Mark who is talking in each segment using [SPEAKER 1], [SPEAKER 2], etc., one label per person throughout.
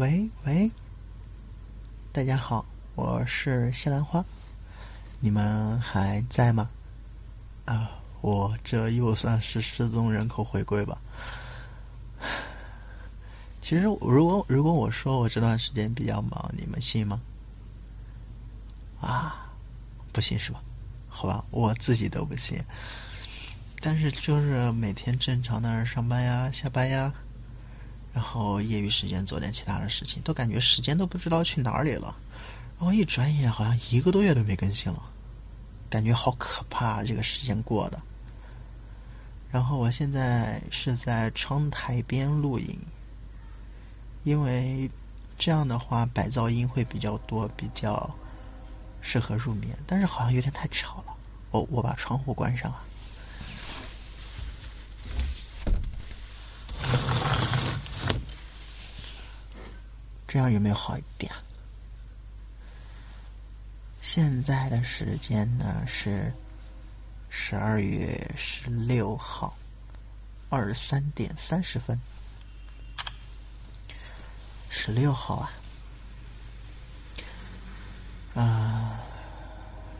[SPEAKER 1] 喂喂，大家好，我是西兰花，你们还在吗？啊，我这又算是失踪人口回归吧。其实，如果如果我说我这段时间比较忙，你们信吗？啊，不信是吧？好吧，我自己都不信。但是就是每天正常的上班呀、下班呀，然后业余时间做点其他的事情，都感觉时间都不知道去哪里了。然后一转眼好像一个多月都没更新了，感觉好可怕，这个时间过的。然后我现在是在窗台边录音，因为这样的话白噪音会比较多，比较适合入眠。但是好像有点太吵了，我我把窗户关上啊。这样有没有好一点？现在的时间呢是十二月十六号二十三点三十分。十六号啊，啊，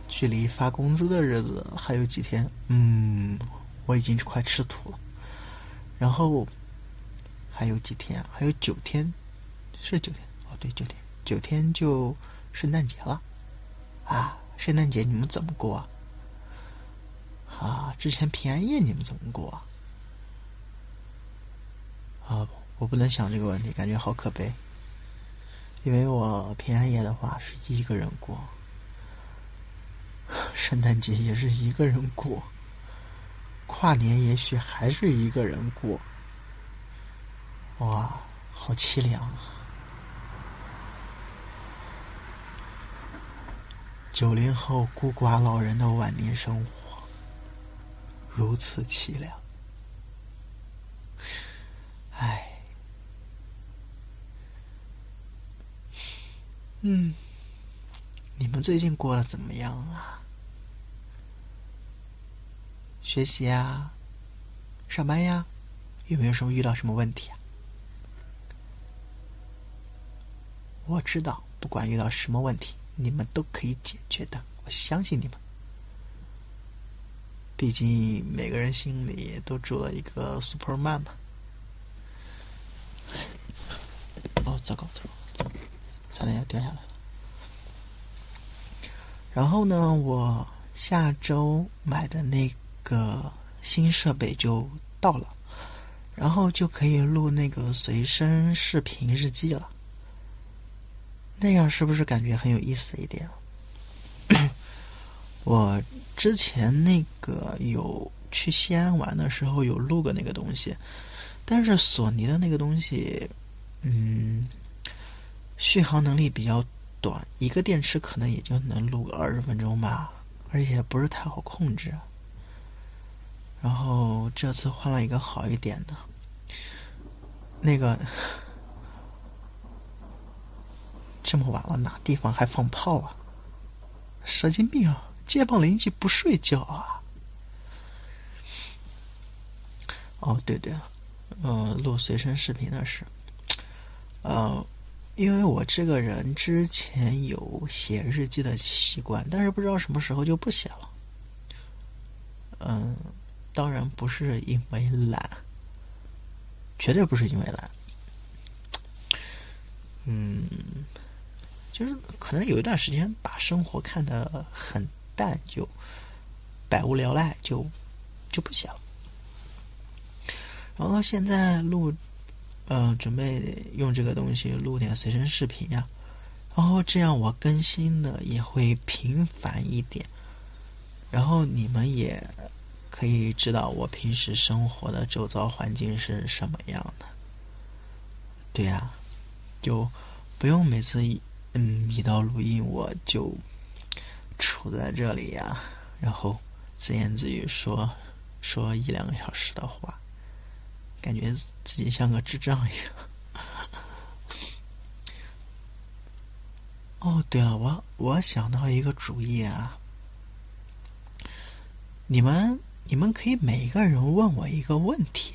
[SPEAKER 1] 距离发工资的日子还有几天？嗯，我已经快吃土了。然后还有几天？还有九天。是九天哦，对，九天，九天就圣诞节了，啊，圣诞节你们怎么过啊？啊，之前平安夜你们怎么过啊？啊，我不能想这个问题，感觉好可悲，因为我平安夜的话是一个人过，圣诞节也是一个人过，跨年也许还是一个人过，哇，好凄凉啊！九零后孤寡老人的晚年生活如此凄凉，唉，嗯，你们最近过得怎么样啊？学习呀，上班呀，有没有什么遇到什么问题啊？我知道，不管遇到什么问题。你们都可以解决的，我相信你们。毕竟每个人心里都住了一个 Superman 嘛。哦，糟糕，糟糕，糟糕，差点要掉下来了。然后呢，我下周买的那个新设备就到了，然后就可以录那个随身视频日记了。那样是不是感觉很有意思一点？我之前那个有去西安玩的时候有录过那个东西，但是索尼的那个东西，嗯，续航能力比较短，一个电池可能也就能录个二十分钟吧，而且不是太好控制。然后这次换了一个好一点的，那个。这么晚了，哪地方还放炮啊？神经病啊！街坊邻居不睡觉啊！哦，对对，呃，录随身视频的是，呃，因为我这个人之前有写日记的习惯，但是不知道什么时候就不写了。嗯，当然不是因为懒，绝对不是因为懒。嗯。就是可能有一段时间把生活看得很淡，就百无聊赖，就就不写了。然后现在录，呃，准备用这个东西录点随身视频呀。然后这样我更新的也会频繁一点。然后你们也可以知道我平时生活的周遭环境是什么样的。对呀，就不用每次一。嗯，一到录音我就杵在这里呀，然后自言自语说说一两个小时的话，感觉自己像个智障一样。哦，对了，我我想到一个主意啊，你们你们可以每个人问我一个问题，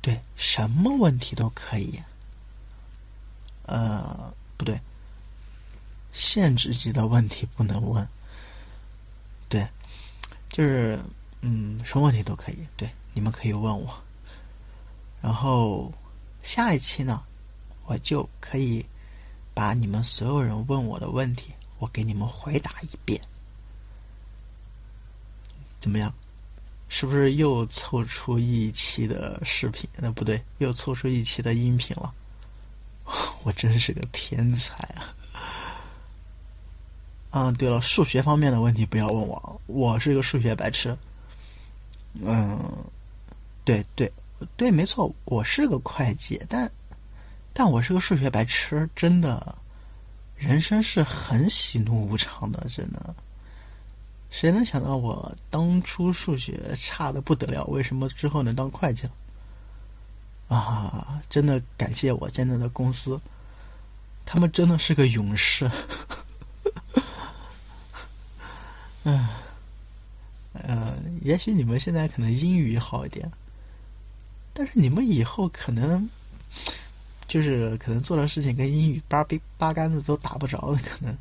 [SPEAKER 1] 对，什么问题都可以。呃，不对，限制级的问题不能问。对，就是嗯，什么问题都可以，对，你们可以问我。然后下一期呢，我就可以把你们所有人问我的问题，我给你们回答一遍，怎么样？是不是又凑出一期的视频？那不对，又凑出一期的音频了。我真是个天才啊！嗯，对了，数学方面的问题不要问我，我是个数学白痴。嗯，对对对，没错，我是个会计，但但我是个数学白痴，真的，人生是很喜怒无常的，真的。谁能想到我当初数学差的不得了，为什么之后能当会计了？啊，真的感谢我现在的公司，他们真的是个勇士。嗯，呃，也许你们现在可能英语好一点，但是你们以后可能就是可能做的事情跟英语八八八竿子都打不着的可能。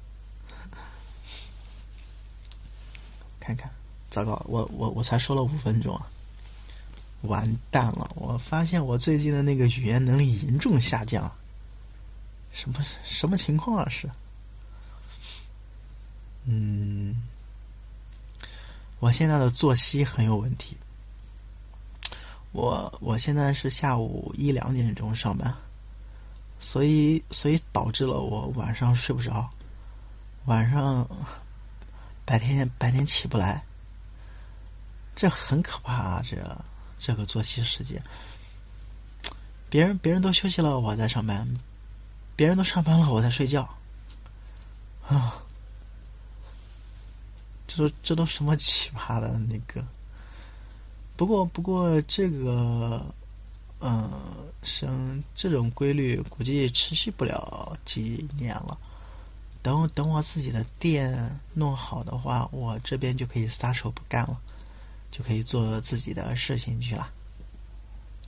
[SPEAKER 1] 看看，糟糕，我我我才说了五分钟啊，完蛋了！我发现我最近的那个语言能力严重下降，什么什么情况啊？是，嗯，我现在的作息很有问题，我我现在是下午一两点钟上班，所以所以导致了我晚上睡不着，晚上。白天白天起不来，这很可怕啊！这这个作息时间，别人别人都休息了，我在上班；别人都上班了，我在睡觉。啊，这都这都什么奇葩的那个？不过不过这个，嗯，生这种规律估计持续不了几年了。等等，我自己的店弄好的话，我这边就可以撒手不干了，就可以做自己的事情去了。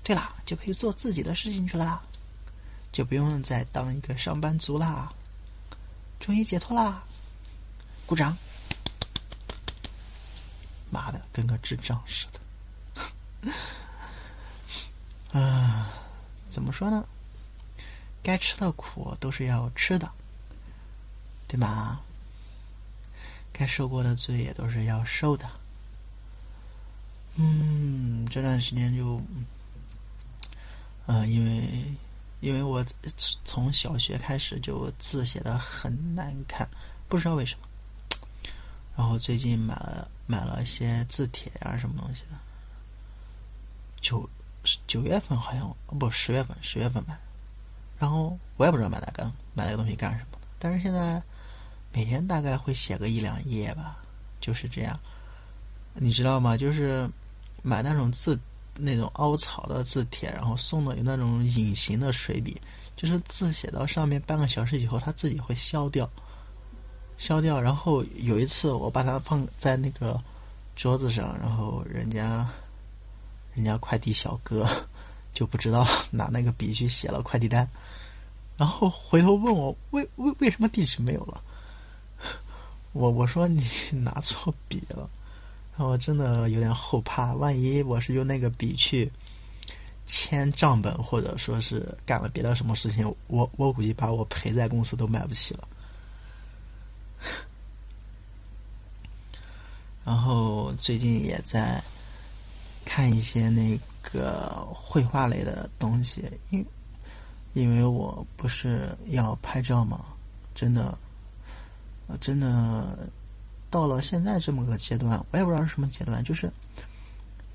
[SPEAKER 1] 对啦，就可以做自己的事情去了，就不用再当一个上班族啦。终于解脱啦！鼓掌！妈的，跟个智障似的。啊，怎么说呢？该吃的苦都是要吃的。对吧？该受过的罪也都是要受的。嗯，这段时间就，呃，因为因为我从小学开始就字写的很难看，不知道为什么。然后最近买了买了一些字帖啊，什么东西的。九九月份好像不十月份十月份买，然后我也不知道买那个买那个东西干什么，但是现在。每天大概会写个一两页吧，就是这样。你知道吗？就是买那种字，那种凹槽的字帖，然后送的有那种隐形的水笔，就是字写到上面半个小时以后，它自己会消掉，消掉。然后有一次我把它放在那个桌子上，然后人家人家快递小哥 就不知道拿那个笔去写了快递单，然后回头问我为为为什么地址没有了。我我说你拿错笔了，我真的有点后怕，万一我是用那个笔去签账本，或者说是干了别的什么事情，我我估计把我赔在公司都买不起了。然后最近也在看一些那个绘画类的东西，因因为我不是要拍照嘛，真的。真的到了现在这么个阶段，我也不知道是什么阶段，就是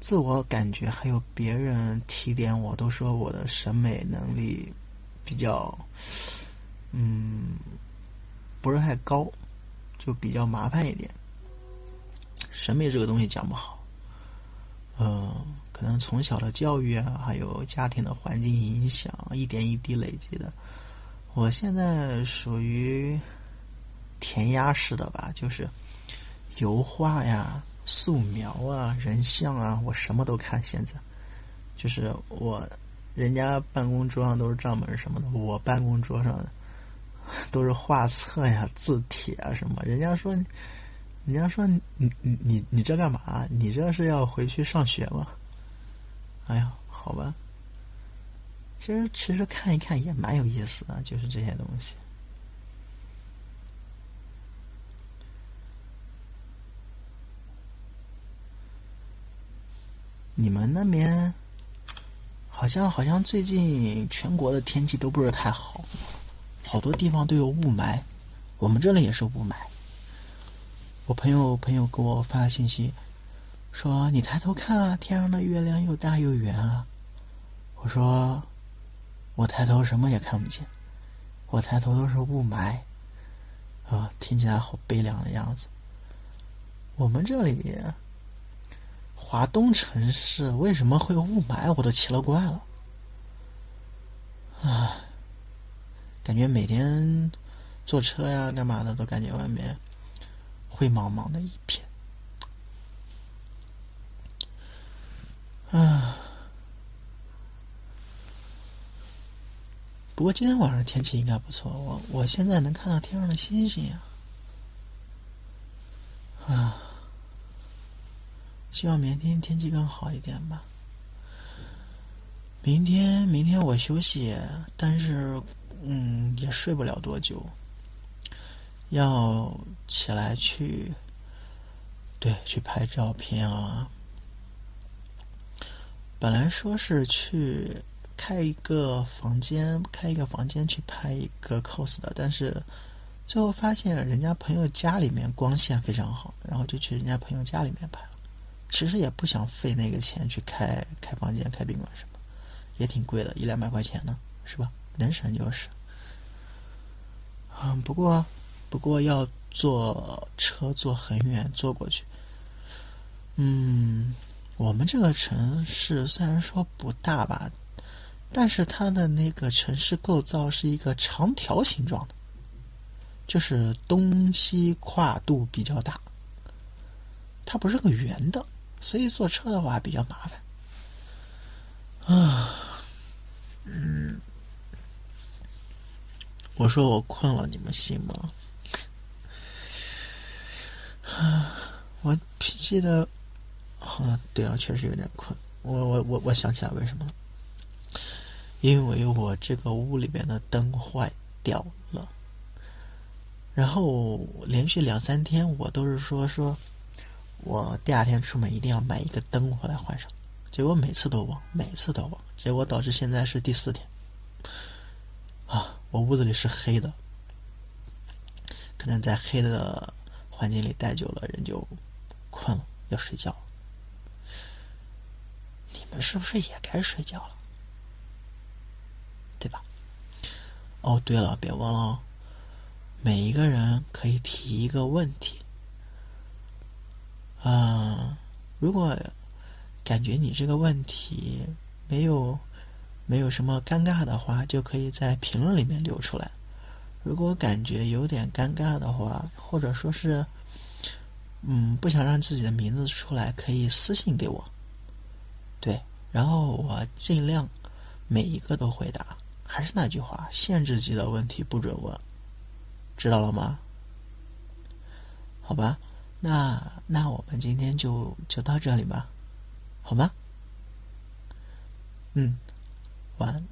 [SPEAKER 1] 自我感觉还有别人提点我，都说我的审美能力比较，嗯，不是太高，就比较麻烦一点。审美这个东西讲不好，嗯，可能从小的教育啊，还有家庭的环境影响，一点一滴累积的。我现在属于。填鸭式的吧，就是油画呀、素描啊、人像啊，我什么都看。现在就是我人家办公桌上都是账本什么的，我办公桌上都是画册呀、字帖啊什么。人家说，人家说你你你你这干嘛？你这是要回去上学吗？哎呀，好吧。其实其实看一看也蛮有意思的，就是这些东西。你们那边好像好像最近全国的天气都不是太好，好多地方都有雾霾，我们这里也是雾霾。我朋友朋友给我发信息说：“你抬头看啊，天上的月亮又大又圆啊。”我说：“我抬头什么也看不见，我抬头都是雾霾。”啊，听起来好悲凉的样子。我们这里。华东城市为什么会有雾霾？我都奇了怪了。啊，感觉每天坐车呀、干嘛的，都感觉外面灰茫茫的一片。啊，不过今天晚上天气应该不错。我我现在能看到天上的星星呀。啊。希望明天天气更好一点吧。明天，明天我休息，但是，嗯，也睡不了多久。要起来去，对，去拍照片啊。本来说是去开一个房间，开一个房间去拍一个 cos 的，但是最后发现人家朋友家里面光线非常好，然后就去人家朋友家里面拍。其实也不想费那个钱去开开房间、开宾馆什么，也挺贵的，一两百块钱呢，是吧？能省就是。嗯，不过不过要坐车坐很远坐过去。嗯，我们这个城市虽然说不大吧，但是它的那个城市构造是一个长条形状的，就是东西跨度比较大，它不是个圆的。所以坐车的话比较麻烦，啊，嗯，我说我困了，你们信吗？啊，我记得，啊，对啊，确实有点困。我我我我想起来为什么了，因为我这个屋里面的灯坏掉了，然后连续两三天我都是说说。我第二天出门一定要买一个灯回来换上，结果每次都忘，每次都忘，结果导致现在是第四天。啊，我屋子里是黑的，可能在黑的环境里待久了，人就困了，要睡觉。你们是不是也该睡觉了？对吧？哦，对了，别忘了，每一个人可以提一个问题。嗯，如果感觉你这个问题没有没有什么尴尬的话，就可以在评论里面留出来。如果感觉有点尴尬的话，或者说是嗯不想让自己的名字出来，可以私信给我。对，然后我尽量每一个都回答。还是那句话，限制级的问题不准问，知道了吗？好吧。那那我们今天就就到这里吧，好吗？嗯，晚安。